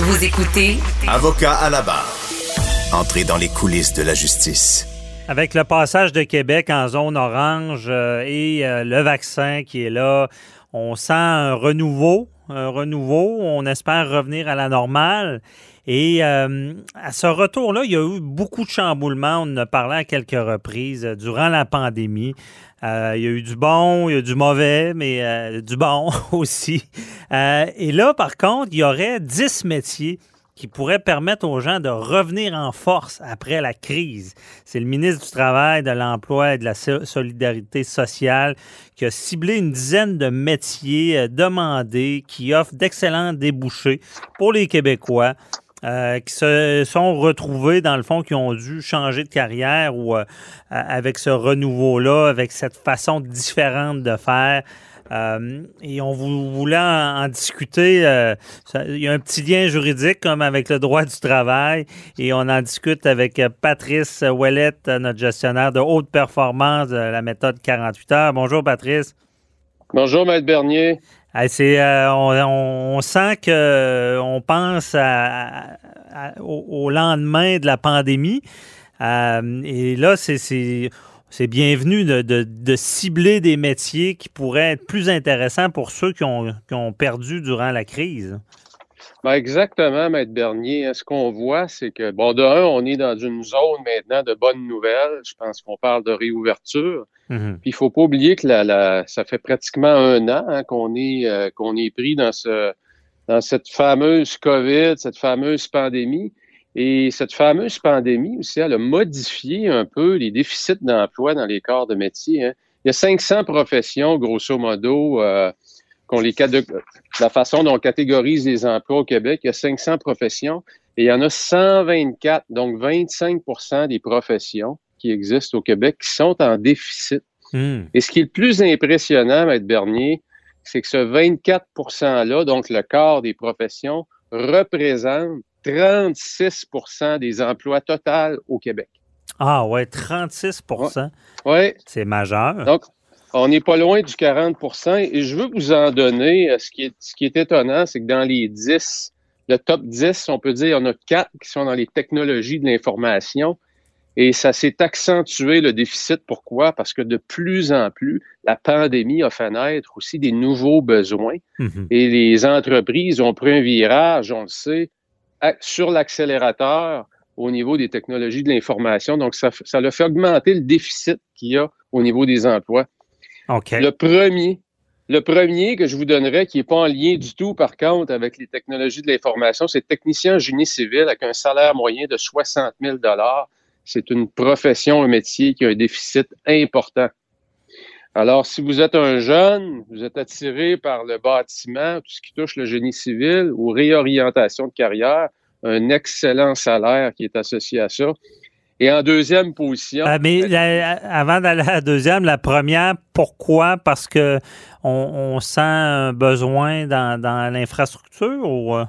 Vous écoutez Avocat à la barre. Entrez dans les coulisses de la justice. Avec le passage de Québec en zone orange euh, et euh, le vaccin qui est là, on sent un renouveau, un renouveau. On espère revenir à la normale. Et euh, à ce retour-là, il y a eu beaucoup de chamboulements. On en a parlé à quelques reprises durant la pandémie. il y a eu du bon, il y a eu du mauvais, mais du bon aussi. et là, par contre, il y aurait 10 métiers qui pourrait permettre aux gens de revenir en force après la crise. C'est le ministre du Travail, de l'Emploi et de la Solidarité sociale qui a ciblé une dizaine de métiers euh, demandés qui offrent d'excellents débouchés pour les Québécois. Euh, qui se sont retrouvés, dans le fond, qui ont dû changer de carrière ou euh, avec ce renouveau-là, avec cette façon différente de faire. Euh, et on voulait en, discuter. Euh, il y a un petit lien juridique comme avec le droit du travail et on en discute avec Patrice Ouellette, notre gestionnaire de haute performance de la méthode 48 heures. Bonjour Patrice. Bonjour Maître Bernier. C'est, euh, on, sent que on pense au, lendemain de la pandémie. et là, c'est c'est bienvenu de, cibler des métiers qui pourraient être plus intéressants pour ceux qui ont, perdu durant la crise. Ben exactement, Maître Bernier. Ce qu'on voit, c'est que, bon, de un, on est dans une zone maintenant de bonnes nouvelles. Je pense qu'on parle de réouverture. Mhm. Puis il faut pas oublier que la, ça fait pratiquement un an hein, qu'on est, euh, qu'on est pris dans, ce, dans cette fameuse COVID, cette fameuse pandémie. Et cette fameuse pandémie aussi, elle a modifié un peu les déficits d'emploi dans les corps de métier. Hein. Il y a 500 professions, grosso modo, euh, qu'on les la façon dont on catégorise les emplois au Québec. Il y a 500 professions et il y en a 124, donc 25% des professions qui existent au Québec qui sont en déficit. Hmm. Et ce qui est le plus impressionnant, Maître Bernier, c'est que ce 24 %-là, donc le quart des professions, représente 36% des emplois totaux au Québec. Ah ouais, 36% Oui. C'est majeur. Donc, on n'est pas loin du 40% et je veux vous en donner. Euh, ce qui est, ce qui est étonnant, c'est que dans les 10, le top 10, on peut dire, il y en a quatre qui sont dans les technologies de l'information. Et ça s'est accentué le déficit. Pourquoi? Parce que de plus en plus, la pandémie a fait naître aussi des nouveaux besoins. Mm-hmm. Et les entreprises ont pris un virage, on le sait, sur l'accélérateur au niveau des technologies de l'information. Donc, ça, ça a fait augmenter le déficit qu'il y a au niveau des emplois. Le premier, le premier que je vous donnerais, qui n'est pas en lien du tout, par contre, avec les technologies de l'information, c'est technicien en génie civil avec un salaire moyen de 60 000 C'est une profession, un métier qui a un déficit important. Alors, si vous êtes un jeune, vous êtes attiré par le bâtiment, tout ce qui touche le génie civil ou réorientation de carrière, un excellent salaire qui est associé à ça. Et en deuxième position. Ah, mais avant d'aller à la deuxième, la première, pourquoi? Parce que on, sent un besoin dans, l'infrastructure ou. Euh?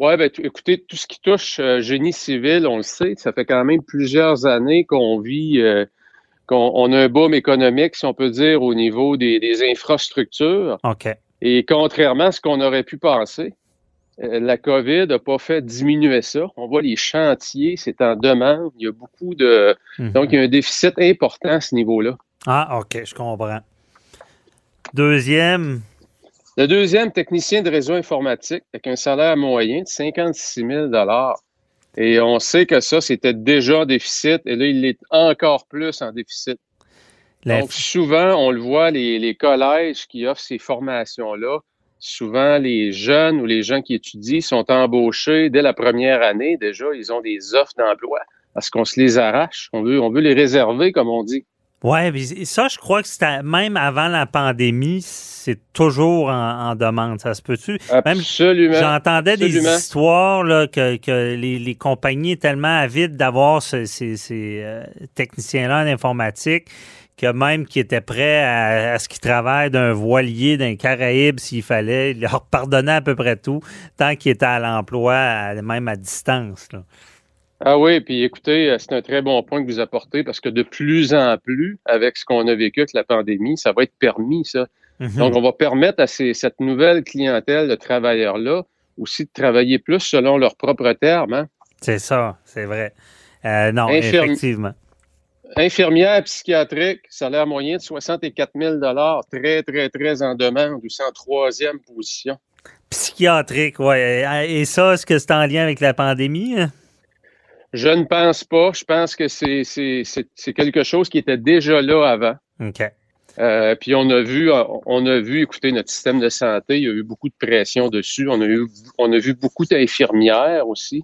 Oui, ben, écoutez, tout ce qui touche euh, génie civil, on le sait, ça fait quand même plusieurs années qu'on vit euh, on, a un boom économique, si on peut dire, au niveau des, infrastructures. OK. Et contrairement à ce qu'on aurait pu penser, la COVID n'a pas fait diminuer ça. On voit les chantiers, c'est en demande. Il y a beaucoup de. Mhm. Donc, il y a un déficit important à ce niveau-là. Ah, OK, je comprends. Deuxième. Le deuxième, technicien de réseau informatique, avec un salaire moyen de 56 000 et on sait que ça, c'était déjà en déficit, et là, il est encore plus en déficit. Donc, souvent, on le voit, les, collèges qui offrent ces formations-là, souvent, les jeunes ou les gens qui étudient sont embauchés dès la première année. Déjà, ils ont des offres d'emploi parce qu'on se les arrache. On veut, on veut les réserver, comme on dit. Oui, ça, je crois que c'était même avant la pandémie, c'est toujours en, demande. Ça se peut-tu? Absolument. J'entendais des histoires là, que, que les, les, compagnies tellement avides d'avoir ces, ces, euh, techniciens-là en informatique que même qui étaient prêts à, ce qu'ils travaillent d'un voilier, d'un Caraïbe s'il fallait, ils leur pardonnaient à peu près tout tant qu'ils étaient à l'emploi, même à distance. Là. Ah oui, puis écoutez, c'est un très bon point que vous apportez parce que de plus en plus, avec ce qu'on a vécu avec la pandémie, ça va être permis, ça. Mhm. Donc, on va permettre à cette nouvelle clientèle de travailleurs-là aussi de travailler plus selon leurs propres termes. Hein? C'est ça, c'est vrai. Euh, non, effectivement. Infirmière psychiatrique, salaire moyen de 64 000 très, très, très en demande, en troisième position. Psychiatrique, oui. Et ça, est-ce que c'est en lien avec la pandémie? Hein? Je ne pense pas. Je pense que c'est quelque chose qui était déjà là avant. OK. Euh, puis on a vu, on a vu, écoutez, notre système de santé, il y a eu beaucoup de pression dessus. On a eu, on a vu beaucoup d'infirmières aussi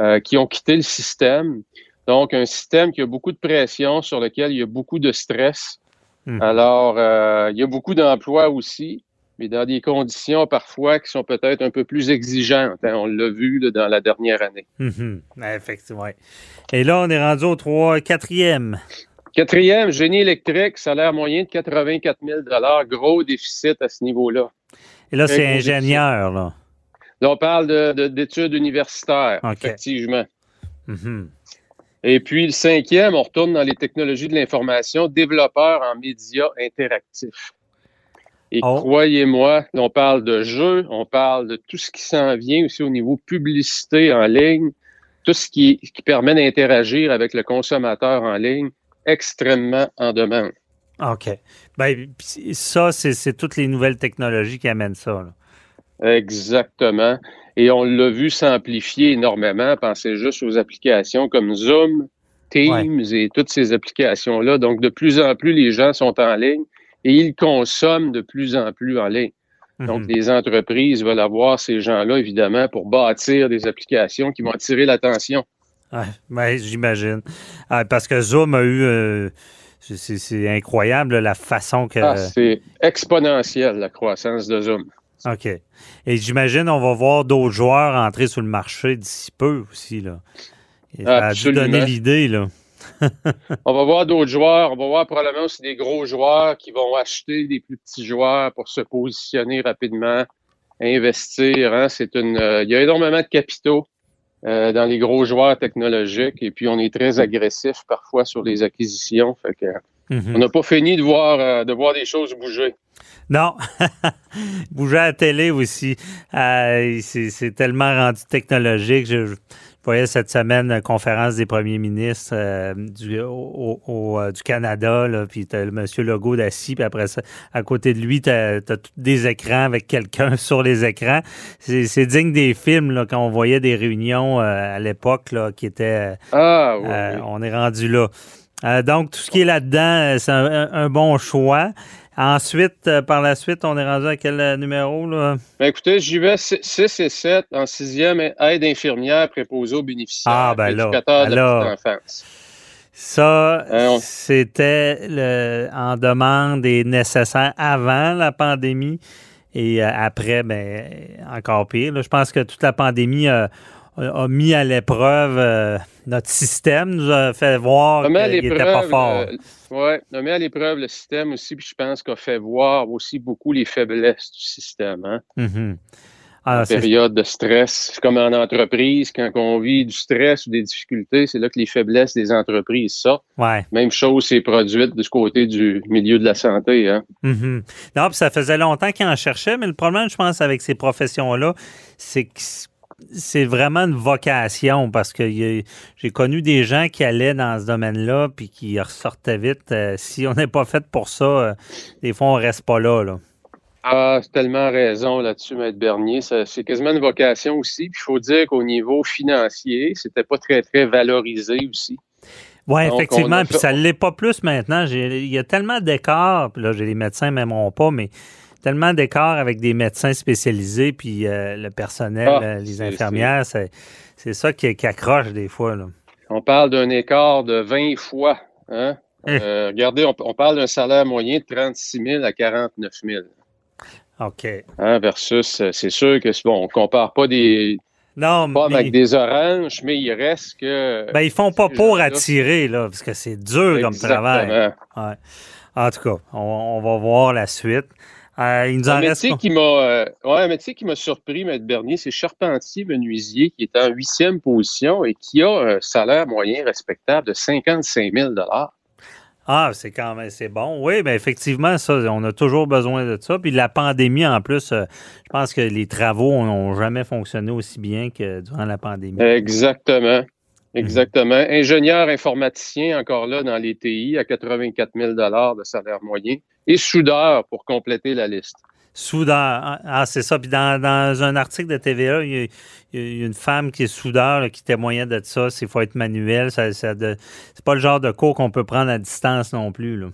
euh, qui ont quitté le système. Donc, un système qui a beaucoup de pression, sur lequel il y a beaucoup de stress. Hmm. Alors, euh, il y a beaucoup d'emplois aussi mais dans des conditions parfois qui sont peut-être un peu plus exigeantes. Hein. On l'a vu dans la dernière année. Mhm. Effectivement. Et là, on est rendu au 3, quatrième. Quatrième, génie électrique, salaire moyen de 84 000 Gros déficit à ce niveau-là. Et là, c'est ingénieur, là. Là, on parle d'études universitaires, effectivement. Et puis, le cinquième, on retourne dans les technologies de l'information, développeur en médias interactifs. Et oh. croyez-moi, on parle de jeux, on parle de tout ce qui s'en vient aussi au niveau publicité en ligne, tout ce qui, qui permet d'interagir avec le consommateur en ligne, extrêmement en demande. OK. Ben, ça, c'est toutes les nouvelles technologies qui amènent ça. Exactement. Et on l'a vu s'amplifier énormément. Pensez juste aux applications comme Zoom, Teams et toutes ces applications-là. Donc, de plus en plus, les gens sont en ligne et ils consomment de plus en plus en ligne. Donc, mhm. les entreprises veulent avoir ces gens-là, évidemment, pour bâtir des applications qui vont attirer l'attention. Oui, ben, j'imagine. Ah, parce que Zoom a eu. Euh, c'est incroyable la façon que. Ah, c'est exponentiel, la croissance de Zoom. OK. Et j'imagine on va voir d'autres joueurs entrer sur le marché d'ici peu aussi. Là. Ça a dû donner l'idée, là on va voir d'autres joueurs. On va voir probablement aussi des gros joueurs qui vont acheter des plus petits joueurs pour se positionner rapidement, investir. Hein. C'est une, euh, il y a énormément de capitaux euh, dans les gros joueurs technologiques et puis on est très agressif parfois sur les acquisitions. Fait que, mhm. On n'a pas fini de voir, euh, de voir des choses bouger. Non, bouger à la télé aussi. c'est tellement rendu technologique. Je, voyais cette semaine une conférence des premiers ministres euh, du, au, euh, du Canada, là, puis tu as le monsieur Legault assis, puis après ça, à côté de lui, tu as, des écrans avec quelqu'un sur les écrans. C'est digne des films, là, quand on voyait des réunions euh, à l'époque, là, qui étaient... ah, oui, On est rendu là. Donc, tout ce qui est là-dedans, c'est un, bon choix. Ensuite, euh, par la suite, on est rendu à quel euh, numéro? Là? Ben écoutez, j'y vais 6 et 7 en sixième, aide infirmière préposée aux bénéficiaires. Ah, ben là, alors, Ça, euh, c'était en demande et nécessaire avant la pandémie et après, ben, encore pire. je pense que toute la pandémie a, a mis à l'épreuve euh, notre système, nous a fait voir qu'il n'était pas fort. Euh, oui, on a mis à l'épreuve le système aussi, puis je pense qu'on fait voir aussi beaucoup les faiblesses du système. Hein? Mm-hmm. période de stress, c'est comme en entreprise, quand on vit du stress ou des difficultés, c'est là que les faiblesses des entreprises sortent. Ouais. Même chose s'est produite ce côté du milieu de la santé. Hein? Mm-hmm. Non, puis ça faisait longtemps qu'ils en cherchaient, mais le problème, je pense, avec ces professions-là, c'est que c'est vraiment une vocation parce que j'ai connu des gens qui allaient dans ce domaine-là puis qui ressortaient vite. Euh, si on n'est pas fait pour ça, euh, des fois, on reste pas là. là. Ah, c'est tellement raison là-dessus, Maître Bernier. C'est quasiment une vocation aussi. Puis il faut dire qu'au niveau financier, c'était pas très, très valorisé aussi. Oui, effectivement. Puis ça ne l'est pas plus maintenant. Il y a tellement d'écarts. Puis là, j'ai les médecins m'aimeront pas, mais tellement d'écarts avec des médecins spécialisés, puis euh, le personnel, ah, euh, les infirmières, c'est ça qui, accroche des fois. On parle d'un écart de 20 fois hein, Euh, regardez, on, parle d'un salaire moyen de 36 000 à 49 000. OK. Hein, versus, c'est sûr que, bon, on compare pas des, non, pas avec des oranges, mais il reste que. Ben, ils font pas pour attirer, là, parce que c'est dur comme travail. En tout cas, on, va voir la suite. Euh, il nous en reste. Qui m'a, euh, ouais, un métier qui m'a surpris, M. Bernier, c'est charpentier-menuisier qui est en huitième position et qui a un salaire moyen respectable de 55 000 ah, c'est quand même, c'est bon. Oui, bien effectivement, ça, on a toujours besoin de ça. Puis la pandémie, en plus, euh, je pense que les travaux n'ont jamais fonctionné aussi bien que durant la pandémie. Exactement. Exactement. Ingénieur informaticien, encore là, dans les TI, à 84 000 de salaire moyen. Et soudeur, pour compléter la liste. Soudeur. Ah, ah, c'est ça. Puis dans, un article de TVA, il y, a, une femme qui est soudeur qui témoignait de ça. Il faut être manuel. Ça, c'est pas le genre de cours qu'on peut prendre à distance non plus. Là.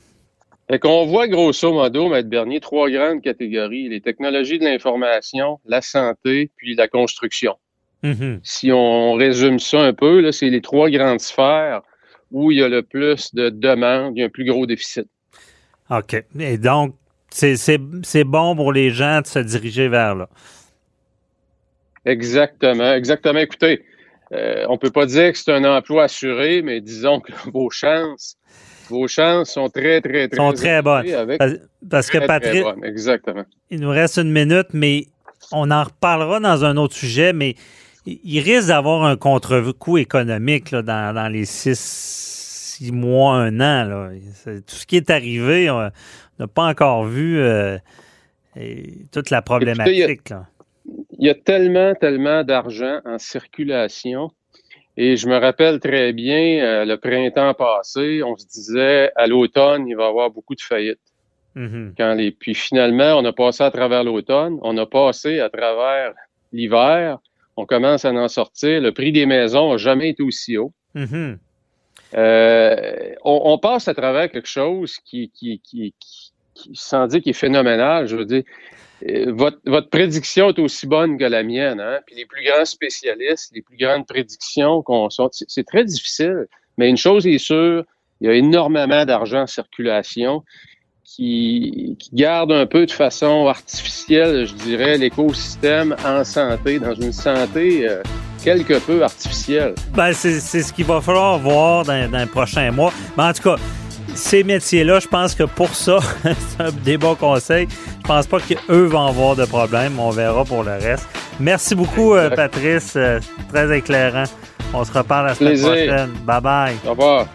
Fait qu'on voit grosso modo, Maître Bernier, trois grandes catégories. Les technologies de l'information, la santé, puis la construction. Mm-hmm. Si on résume ça un peu, c'est les trois grandes sphères où il y a le plus de demandes, il y a un plus gros déficit. OK. Et donc, c'est bon pour les gens de se diriger vers là. Exactement, exactement. Écoutez, euh, on ne peut pas dire que c'est un emploi assuré, mais disons que vos chances, vos chances sont très, très, très, sont très bonnes. parce, que Patrick, exactement. Il nous reste une minute, mais on en reparlera dans un autre sujet, mais il risque d'avoir un contre-coup économique dans, les six, six mois, un an. Tout ce qui est arrivé, n'a pas encore vu euh, toute la problématique. il, y a, tellement, tellement d'argent en circulation. Et je me rappelle très bien, euh, le printemps passé, on se disait à l'automne, il va y avoir beaucoup de faillites. Mm-hmm. Quand les, puis finalement, on a passé à travers l'automne, on a passé à travers l'hiver, on commence à en sortir. Le prix des maisons n'a jamais été aussi haut. Mm-hmm. Euh, on, passe à travers quelque chose qui, qui, qui, sans dire qu'il est phénoménal, je veux dire, euh, votre, votre, prédiction est aussi bonne que la mienne. Hein? Puis les plus grands spécialistes, les plus grandes prédictions qu'on sort, c'est très difficile. Mais une chose est sûre, il y a énormément d'argent en circulation qui, qui, garde un peu de façon artificielle, je dirais, l'écosystème en santé, dans une santé euh, quelque peu artificielle. Ben, c'est ce qu'il va falloir voir dans, dans les prochains mois. Mais en tout cas, ces métiers-là, je pense que pour ça, c'est un des bons conseils. Je pense pas qu'eux vont avoir de problème. On verra pour le reste. Merci beaucoup, euh, Patrice. Euh, très éclairant. On se reparle la semaine prochaine. Bye bye. Au revoir.